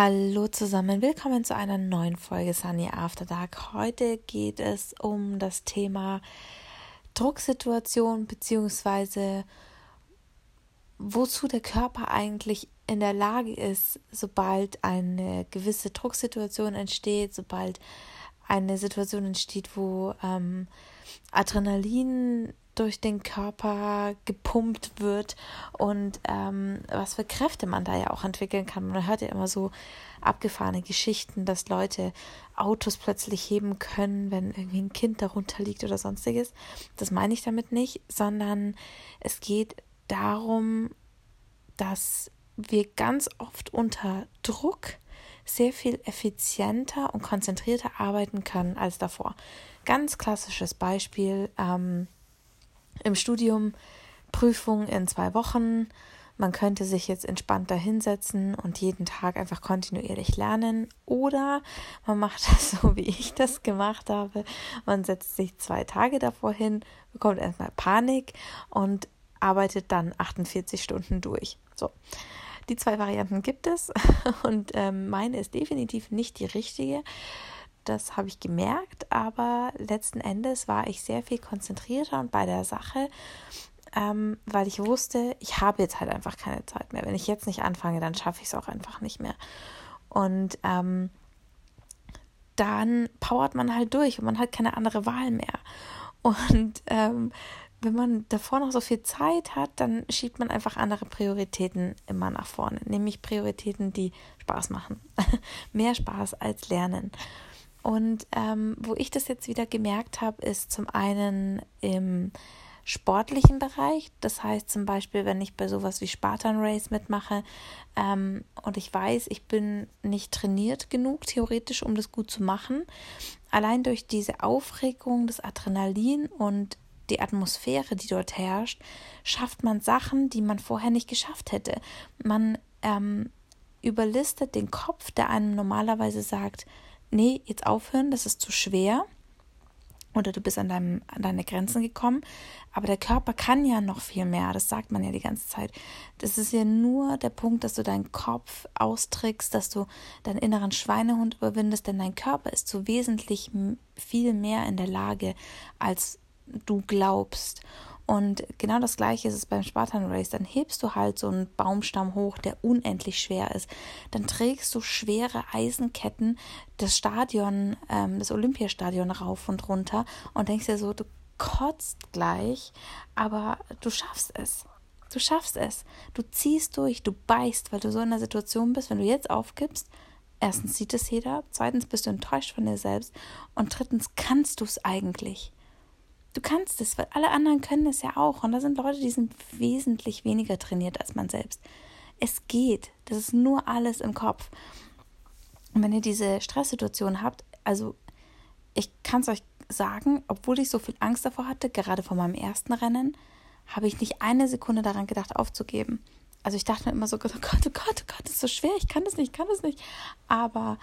Hallo zusammen, willkommen zu einer neuen Folge Sunny After Dark. Heute geht es um das Thema Drucksituation beziehungsweise wozu der Körper eigentlich in der Lage ist, sobald eine gewisse Drucksituation entsteht, sobald eine Situation entsteht, wo ähm, Adrenalin durch den Körper gepumpt wird und ähm, was für Kräfte man da ja auch entwickeln kann. Man hört ja immer so abgefahrene Geschichten, dass Leute Autos plötzlich heben können, wenn irgendwie ein Kind darunter liegt oder sonstiges. Das meine ich damit nicht, sondern es geht darum, dass wir ganz oft unter Druck sehr viel effizienter und konzentrierter arbeiten können als davor. Ganz klassisches Beispiel. Ähm, im Studium Prüfung in zwei Wochen. Man könnte sich jetzt entspannter hinsetzen und jeden Tag einfach kontinuierlich lernen. Oder man macht das so, wie ich das gemacht habe. Man setzt sich zwei Tage davor hin, bekommt erstmal Panik und arbeitet dann 48 Stunden durch. So. Die zwei Varianten gibt es und ähm, meine ist definitiv nicht die richtige das habe ich gemerkt, aber letzten Endes war ich sehr viel konzentrierter und bei der Sache, ähm, weil ich wusste, ich habe jetzt halt einfach keine Zeit mehr. Wenn ich jetzt nicht anfange, dann schaffe ich es auch einfach nicht mehr. Und ähm, dann powert man halt durch und man hat keine andere Wahl mehr. Und ähm, wenn man davor noch so viel Zeit hat, dann schiebt man einfach andere Prioritäten immer nach vorne, nämlich Prioritäten, die Spaß machen. Mehr Spaß als Lernen. Und ähm, wo ich das jetzt wieder gemerkt habe, ist zum einen im sportlichen Bereich. Das heißt zum Beispiel, wenn ich bei sowas wie Spartan Race mitmache ähm, und ich weiß, ich bin nicht trainiert genug, theoretisch, um das gut zu machen. Allein durch diese Aufregung, das Adrenalin und die Atmosphäre, die dort herrscht, schafft man Sachen, die man vorher nicht geschafft hätte. Man ähm, überlistet den Kopf, der einem normalerweise sagt, nee, jetzt aufhören, das ist zu schwer oder du bist an, deinem, an deine Grenzen gekommen. Aber der Körper kann ja noch viel mehr, das sagt man ja die ganze Zeit. Das ist ja nur der Punkt, dass du deinen Kopf austrickst, dass du deinen inneren Schweinehund überwindest, denn dein Körper ist so wesentlich viel mehr in der Lage, als du glaubst. Und genau das gleiche ist es beim Spartan Race. Dann hebst du halt so einen Baumstamm hoch, der unendlich schwer ist. Dann trägst du schwere Eisenketten das Stadion, ähm, das Olympiastadion rauf und runter und denkst dir so, du kotzt gleich, aber du schaffst es. Du schaffst es. Du ziehst durch, du beißt, weil du so in der Situation bist, wenn du jetzt aufgibst, erstens sieht es jeder, zweitens bist du enttäuscht von dir selbst und drittens kannst du es eigentlich. Du kannst es, weil alle anderen können es ja auch. Und da sind Leute, die sind wesentlich weniger trainiert als man selbst. Es geht. Das ist nur alles im Kopf. Und wenn ihr diese Stresssituation habt, also ich kann es euch sagen, obwohl ich so viel Angst davor hatte, gerade vor meinem ersten Rennen, habe ich nicht eine Sekunde daran gedacht, aufzugeben. Also ich dachte mir immer so, oh Gott, oh Gott, oh Gott, das ist so schwer, ich kann das nicht, ich kann das nicht. Aber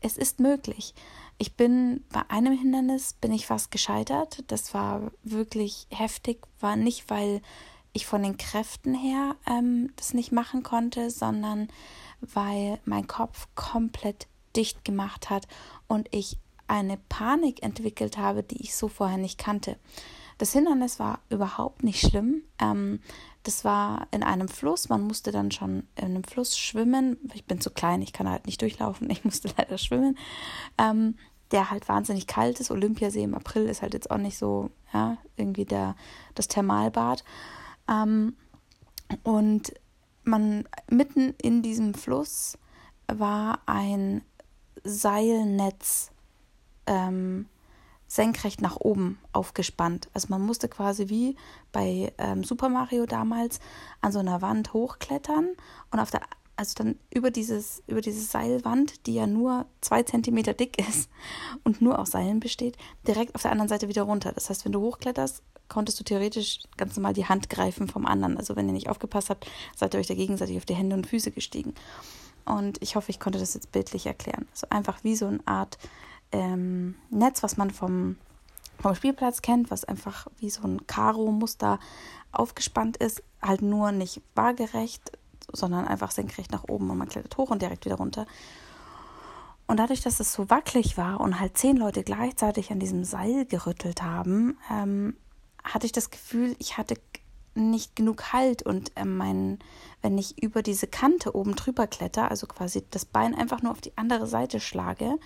es ist möglich. Ich bin bei einem Hindernis bin ich fast gescheitert. Das war wirklich heftig, war nicht, weil ich von den Kräften her ähm, das nicht machen konnte, sondern weil mein Kopf komplett dicht gemacht hat und ich eine Panik entwickelt habe, die ich so vorher nicht kannte. Das Hindernis war überhaupt nicht schlimm. Ähm, das war in einem Fluss. Man musste dann schon in einem Fluss schwimmen. Ich bin zu klein, ich kann halt nicht durchlaufen. Ich musste leider schwimmen. Ähm, der halt wahnsinnig kalt ist. Olympiasee im April ist halt jetzt auch nicht so, ja, irgendwie der, das Thermalbad. Ähm, und man mitten in diesem Fluss war ein Seilnetz ähm, senkrecht nach oben aufgespannt. Also man musste quasi wie bei ähm, Super Mario damals an so einer Wand hochklettern und auf der also dann über dieses über diese Seilwand, die ja nur zwei Zentimeter dick ist und nur aus Seilen besteht, direkt auf der anderen Seite wieder runter. Das heißt, wenn du hochkletterst, konntest du theoretisch ganz normal die Hand greifen vom anderen. Also wenn ihr nicht aufgepasst habt, seid ihr euch da gegenseitig auf die Hände und Füße gestiegen. Und ich hoffe, ich konnte das jetzt bildlich erklären. Also einfach wie so eine Art ähm, Netz, was man vom, vom Spielplatz kennt, was einfach wie so ein Karo-Muster aufgespannt ist, halt nur nicht waagerecht, sondern einfach senkrecht nach oben und man klettert hoch und direkt wieder runter. Und dadurch, dass es so wackelig war und halt zehn Leute gleichzeitig an diesem Seil gerüttelt haben, ähm, hatte ich das Gefühl, ich hatte nicht genug Halt und äh, mein, wenn ich über diese Kante oben drüber kletter, also quasi das Bein einfach nur auf die andere Seite schlage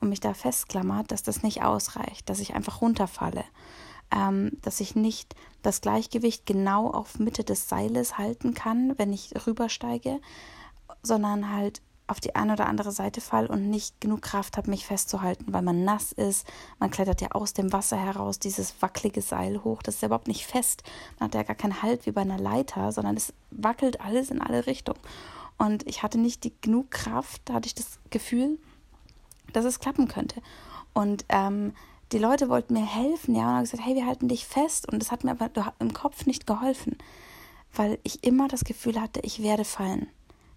und mich da festklammert, dass das nicht ausreicht, dass ich einfach runterfalle, ähm, dass ich nicht das Gleichgewicht genau auf Mitte des Seiles halten kann, wenn ich rübersteige, sondern halt auf die eine oder andere Seite fall und nicht genug Kraft habe, mich festzuhalten, weil man nass ist. Man klettert ja aus dem Wasser heraus, dieses wackelige Seil hoch. Das ist ja überhaupt nicht fest. Man hat ja gar keinen Halt wie bei einer Leiter, sondern es wackelt alles in alle Richtungen. Und ich hatte nicht die genug Kraft, da hatte ich das Gefühl, dass es klappen könnte. Und ähm, die Leute wollten mir helfen, ja, und haben gesagt, hey, wir halten dich fest. Und das hat mir aber im Kopf nicht geholfen, weil ich immer das Gefühl hatte, ich werde fallen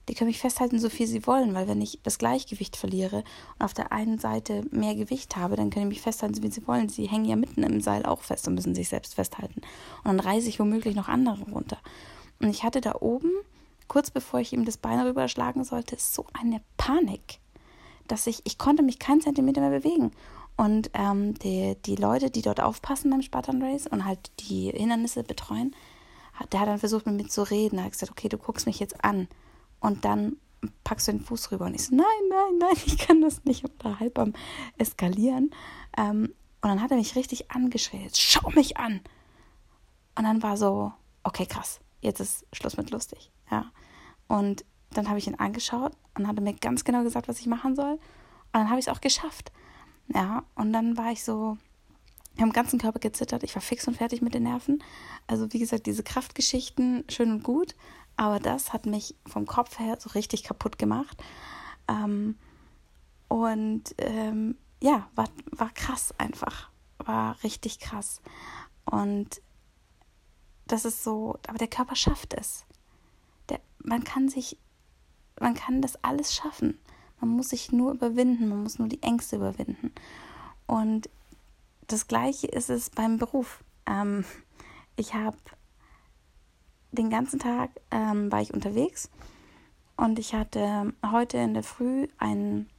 die können mich festhalten, so viel sie wollen, weil wenn ich das Gleichgewicht verliere und auf der einen Seite mehr Gewicht habe, dann können die mich festhalten, so wie sie wollen. Sie hängen ja mitten im Seil auch fest und müssen sich selbst festhalten. Und dann reiße ich womöglich noch andere runter. Und ich hatte da oben, kurz bevor ich ihm das Bein rüberschlagen sollte, so eine Panik, dass ich, ich konnte mich keinen Zentimeter mehr bewegen. Und ähm, die, die Leute, die dort aufpassen beim Spartan Race und halt die Hindernisse betreuen, hat, der hat dann versucht, mit mir zu reden. Er hat gesagt, okay, du guckst mich jetzt an und dann packst du den Fuß rüber und ich so, nein, nein, nein, ich kann das nicht da halb am Eskalieren. Ähm, und dann hat er mich richtig angeschrien, schau mich an. Und dann war so, okay, krass, jetzt ist Schluss mit lustig. Ja. Und dann habe ich ihn angeschaut und hat er mir ganz genau gesagt, was ich machen soll. Und dann habe ich es auch geschafft. Ja, und dann war ich so, ich habe im ganzen Körper gezittert, ich war fix und fertig mit den Nerven. Also wie gesagt, diese Kraftgeschichten, schön und gut, aber das hat mich vom Kopf her so richtig kaputt gemacht. Ähm, und ähm, ja, war, war krass einfach. War richtig krass. Und das ist so, aber der Körper schafft es. Der, man kann sich, man kann das alles schaffen. Man muss sich nur überwinden, man muss nur die Ängste überwinden. Und das Gleiche ist es beim Beruf. Ähm, ich habe den ganzen Tag ähm, war ich unterwegs und ich hatte heute in der Früh ein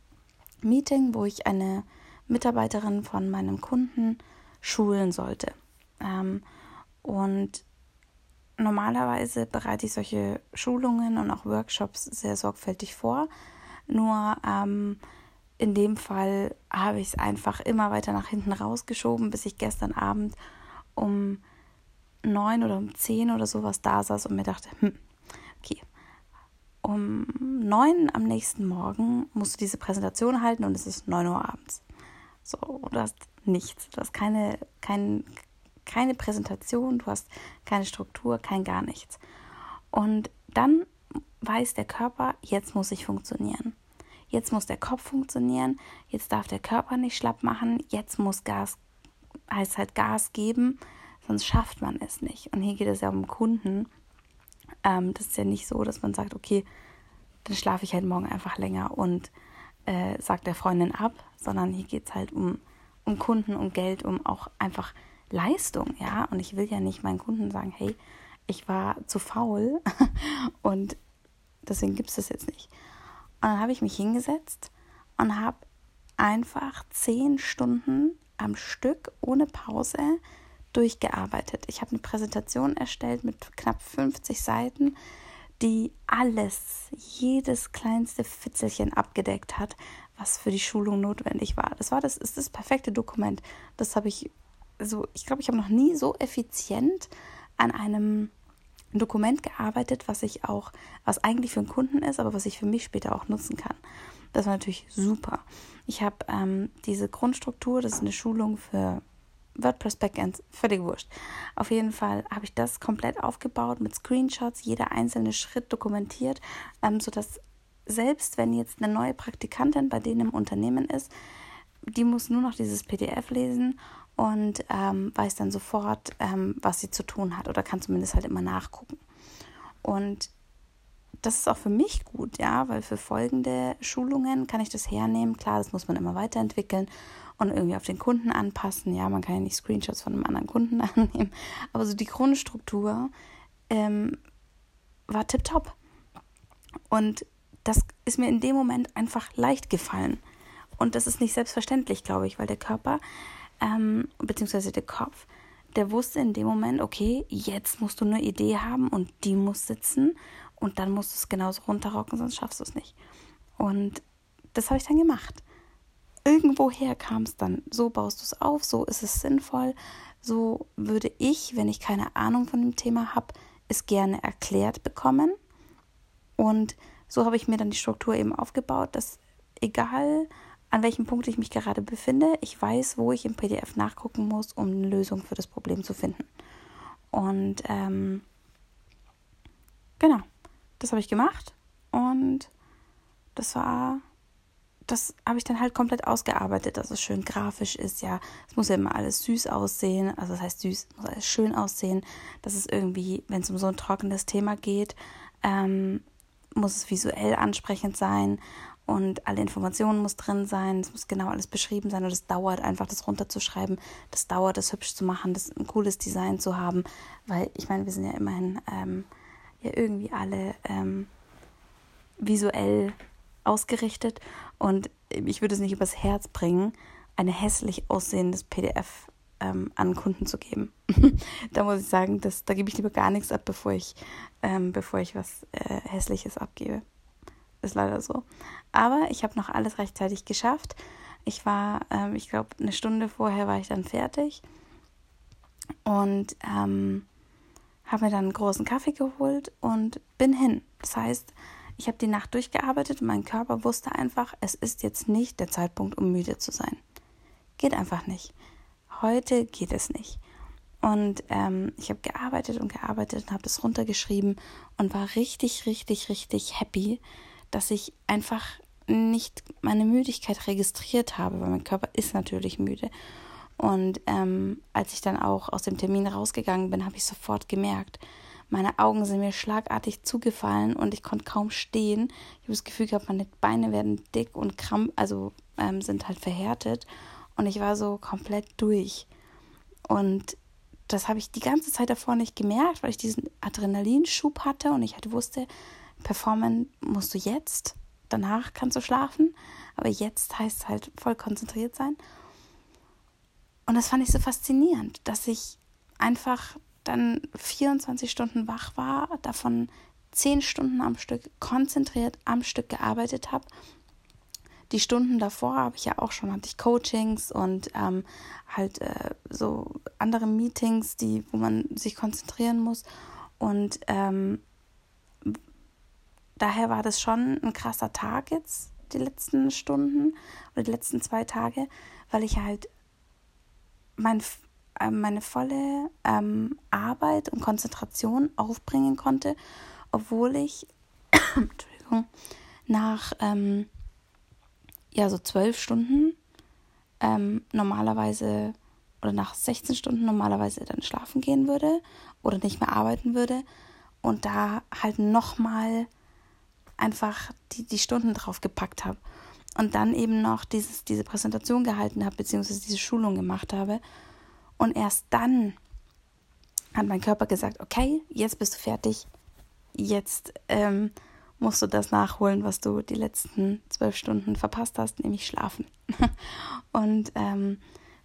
Meeting, wo ich eine Mitarbeiterin von meinem Kunden schulen sollte. Ähm, und normalerweise bereite ich solche Schulungen und auch Workshops sehr sorgfältig vor. Nur ähm, in dem Fall habe ich es einfach immer weiter nach hinten rausgeschoben, bis ich gestern Abend um neun oder um zehn oder sowas da saß und mir dachte, hm, okay, um neun am nächsten Morgen musst du diese Präsentation halten und es ist neun Uhr abends. So, du hast nichts, du hast keine, kein, keine Präsentation, du hast keine Struktur, kein gar nichts. Und dann weiß der Körper, jetzt muss ich funktionieren. Jetzt muss der Kopf funktionieren, jetzt darf der Körper nicht schlapp machen, jetzt muss Gas, heißt halt Gas geben, sonst schafft man es nicht. Und hier geht es ja um Kunden. Ähm, das ist ja nicht so, dass man sagt, okay, dann schlafe ich halt morgen einfach länger und äh, sagt der Freundin ab, sondern hier geht es halt um, um Kunden, um Geld, um auch einfach Leistung, ja. Und ich will ja nicht meinen Kunden sagen, hey, ich war zu faul und deswegen gibt es das jetzt nicht. Und dann habe ich mich hingesetzt und habe einfach zehn Stunden am Stück ohne Pause durchgearbeitet. Ich habe eine Präsentation erstellt mit knapp 50 Seiten, die alles, jedes kleinste Fitzelchen abgedeckt hat, was für die Schulung notwendig war. Das war das ist das perfekte Dokument. Das habe ich so, ich glaube, ich habe noch nie so effizient an einem Dokument gearbeitet, was ich auch, was eigentlich für einen Kunden ist, aber was ich für mich später auch nutzen kann. Das war natürlich super. Ich habe ähm, diese Grundstruktur, das ist eine Schulung für WordPress Backend, völlig wurscht. Auf jeden Fall habe ich das komplett aufgebaut mit Screenshots, jeder einzelne Schritt dokumentiert, ähm, sodass selbst wenn jetzt eine neue Praktikantin bei denen im Unternehmen ist, die muss nur noch dieses PDF lesen und ähm, weiß dann sofort, ähm, was sie zu tun hat oder kann zumindest halt immer nachgucken. Und das ist auch für mich gut, ja, weil für folgende Schulungen kann ich das hernehmen. Klar, das muss man immer weiterentwickeln und irgendwie auf den Kunden anpassen. Ja, man kann ja nicht Screenshots von einem anderen Kunden annehmen, aber so die Grundstruktur ähm, war tipptopp. Und das ist mir in dem Moment einfach leicht gefallen. Und das ist nicht selbstverständlich, glaube ich, weil der Körper, ähm, beziehungsweise der Kopf, der wusste in dem Moment, okay, jetzt musst du eine Idee haben und die muss sitzen und dann musst du es genauso runterrocken, sonst schaffst du es nicht. Und das habe ich dann gemacht. Irgendwoher kam es dann. So baust du es auf, so ist es sinnvoll. So würde ich, wenn ich keine Ahnung von dem Thema habe, es gerne erklärt bekommen. Und so habe ich mir dann die Struktur eben aufgebaut, dass egal an welchem Punkt ich mich gerade befinde, ich weiß, wo ich im PDF nachgucken muss, um eine Lösung für das Problem zu finden. Und ähm, genau, das habe ich gemacht und das war, das habe ich dann halt komplett ausgearbeitet, dass es schön grafisch ist. Ja, es muss ja immer alles süß aussehen, also das heißt süß, muss alles schön aussehen, dass es irgendwie, wenn es um so ein trockenes Thema geht, ähm, muss es visuell ansprechend sein und alle Informationen muss drin sein, es muss genau alles beschrieben sein und es dauert einfach, das runterzuschreiben, das dauert, das hübsch zu machen, das ein cooles Design zu haben, weil ich meine, wir sind ja immerhin ähm, ja irgendwie alle ähm, visuell ausgerichtet und ich würde es nicht übers Herz bringen, ein hässlich aussehendes PDF ähm, an Kunden zu geben. da muss ich sagen, das, da gebe ich lieber gar nichts ab, bevor ich, ähm, bevor ich was äh, Hässliches abgebe. Ist leider so. Aber ich habe noch alles rechtzeitig geschafft. Ich war, ähm, ich glaube, eine Stunde vorher war ich dann fertig und ähm, habe mir dann einen großen Kaffee geholt und bin hin. Das heißt, ich habe die Nacht durchgearbeitet und mein Körper wusste einfach, es ist jetzt nicht der Zeitpunkt, um müde zu sein. Geht einfach nicht. Heute geht es nicht. Und ähm, ich habe gearbeitet und gearbeitet und habe es runtergeschrieben und war richtig, richtig, richtig happy, dass ich einfach nicht meine Müdigkeit registriert habe, weil mein Körper ist natürlich müde. Und ähm, als ich dann auch aus dem Termin rausgegangen bin, habe ich sofort gemerkt, meine Augen sind mir schlagartig zugefallen und ich konnte kaum stehen. Ich habe das Gefühl gehabt, meine Beine werden dick und kramp, also ähm, sind halt verhärtet. Und ich war so komplett durch. Und das habe ich die ganze Zeit davor nicht gemerkt, weil ich diesen Adrenalinschub hatte und ich halt wusste, performen musst du jetzt, danach kannst du schlafen, aber jetzt heißt halt voll konzentriert sein. Und das fand ich so faszinierend, dass ich einfach dann 24 Stunden wach war, davon 10 Stunden am Stück konzentriert am Stück gearbeitet habe die Stunden davor habe ich ja auch schon, hatte ich Coachings und ähm, halt äh, so andere Meetings, die, wo man sich konzentrieren muss. Und ähm, daher war das schon ein krasser Tag jetzt, die letzten Stunden oder die letzten zwei Tage, weil ich halt mein, äh, meine volle ähm, Arbeit und Konzentration aufbringen konnte, obwohl ich Entschuldigung, nach ähm, ja so zwölf Stunden ähm, normalerweise oder nach 16 Stunden normalerweise dann schlafen gehen würde oder nicht mehr arbeiten würde und da halt nochmal einfach die, die Stunden drauf gepackt habe und dann eben noch dieses, diese Präsentation gehalten habe, beziehungsweise diese Schulung gemacht habe. Und erst dann hat mein Körper gesagt, okay, jetzt bist du fertig, jetzt ähm, musst du das nachholen, was du die letzten zwölf Stunden verpasst hast, nämlich schlafen. und ähm,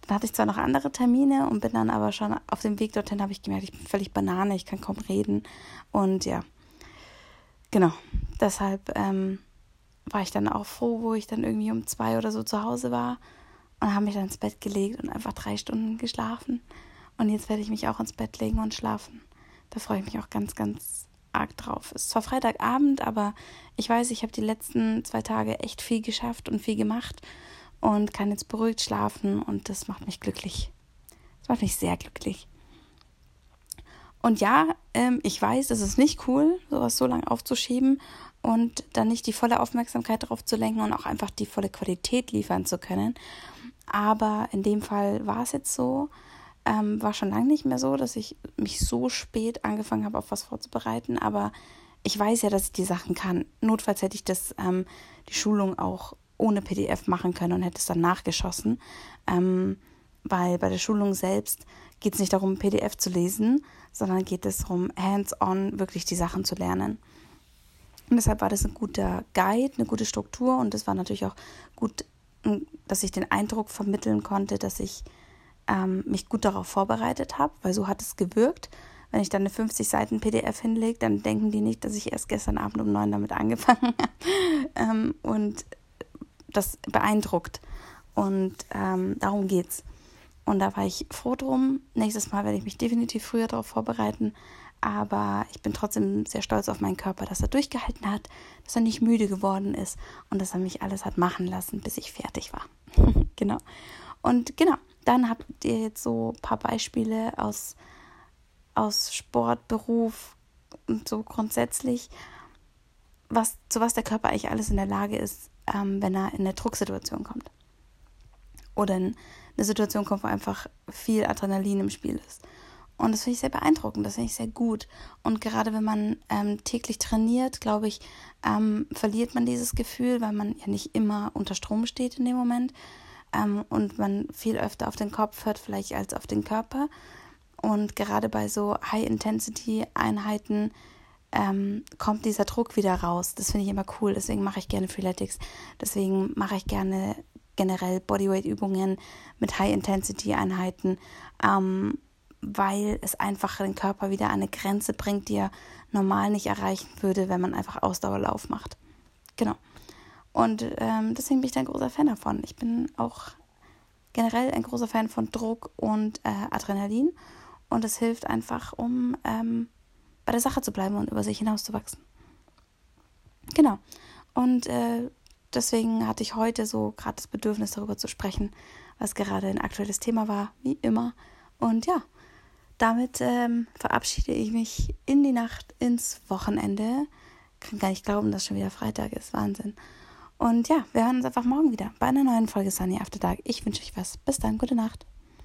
dann hatte ich zwar noch andere Termine und bin dann aber schon auf dem Weg dorthin, habe ich gemerkt, ich bin völlig Banane, ich kann kaum reden. Und ja, genau, deshalb ähm, war ich dann auch froh, wo ich dann irgendwie um zwei oder so zu Hause war und habe mich dann ins Bett gelegt und einfach drei Stunden geschlafen. Und jetzt werde ich mich auch ins Bett legen und schlafen. Da freue ich mich auch ganz, ganz arg drauf. Es ist zwar Freitagabend, aber ich weiß, ich habe die letzten zwei Tage echt viel geschafft und viel gemacht und kann jetzt beruhigt schlafen und das macht mich glücklich. Das macht mich sehr glücklich. Und ja, ähm, ich weiß, es ist nicht cool, sowas so lange aufzuschieben und dann nicht die volle Aufmerksamkeit darauf zu lenken und auch einfach die volle Qualität liefern zu können. Aber in dem Fall war es jetzt so, ähm, war schon lange nicht mehr so, dass ich mich so spät angefangen habe, auf was vorzubereiten. Aber ich weiß ja, dass ich die Sachen kann. Notfalls hätte ich das, ähm, die Schulung auch ohne PDF machen können und hätte es dann nachgeschossen. Ähm, weil bei der Schulung selbst geht es nicht darum, PDF zu lesen, sondern geht es darum, hands-on wirklich die Sachen zu lernen. Und deshalb war das ein guter Guide, eine gute Struktur und es war natürlich auch gut, dass ich den Eindruck vermitteln konnte, dass ich ähm, mich gut darauf vorbereitet habe, weil so hat es gewirkt. Wenn ich dann eine 50 Seiten PDF hinlege, dann denken die nicht, dass ich erst gestern Abend um neun damit angefangen habe. ähm, und das beeindruckt. Und ähm, darum geht's. Und da war ich froh drum. Nächstes Mal werde ich mich definitiv früher darauf vorbereiten. Aber ich bin trotzdem sehr stolz auf meinen Körper, dass er durchgehalten hat, dass er nicht müde geworden ist und dass er mich alles hat machen lassen, bis ich fertig war. genau. Und genau, dann habt ihr jetzt so ein paar Beispiele aus, aus Sport, Beruf und so grundsätzlich, was, zu was der Körper eigentlich alles in der Lage ist, ähm, wenn er in eine Drucksituation kommt. Oder in eine Situation kommt, wo einfach viel Adrenalin im Spiel ist. Und das finde ich sehr beeindruckend, das finde ich sehr gut. Und gerade wenn man ähm, täglich trainiert, glaube ich, ähm, verliert man dieses Gefühl, weil man ja nicht immer unter Strom steht in dem Moment ähm, und man viel öfter auf den Kopf hört, vielleicht als auf den Körper. Und gerade bei so High-Intensity-Einheiten ähm, kommt dieser Druck wieder raus. Das finde ich immer cool. Deswegen mache ich gerne Freeletics. Deswegen mache ich gerne generell Bodyweight-Übungen mit High-Intensity-Einheiten, ähm, weil es einfach den Körper wieder an eine Grenze bringt, die er normal nicht erreichen würde, wenn man einfach Ausdauerlauf macht. Genau. Und ähm, deswegen bin ich da ein großer Fan davon. Ich bin auch generell ein großer Fan von Druck und äh, Adrenalin. Und es hilft einfach, um ähm, bei der Sache zu bleiben und über sich hinauszuwachsen. Genau. Und äh, deswegen hatte ich heute so gerade das Bedürfnis, darüber zu sprechen, was gerade ein aktuelles Thema war, wie immer. Und ja, damit ähm, verabschiede ich mich in die Nacht ins Wochenende. Kann gar nicht glauben, dass schon wieder Freitag ist. Wahnsinn. Und ja, wir hören uns einfach morgen wieder bei einer neuen Folge Sunny After Dark. Ich wünsche euch was. Bis dann, gute Nacht.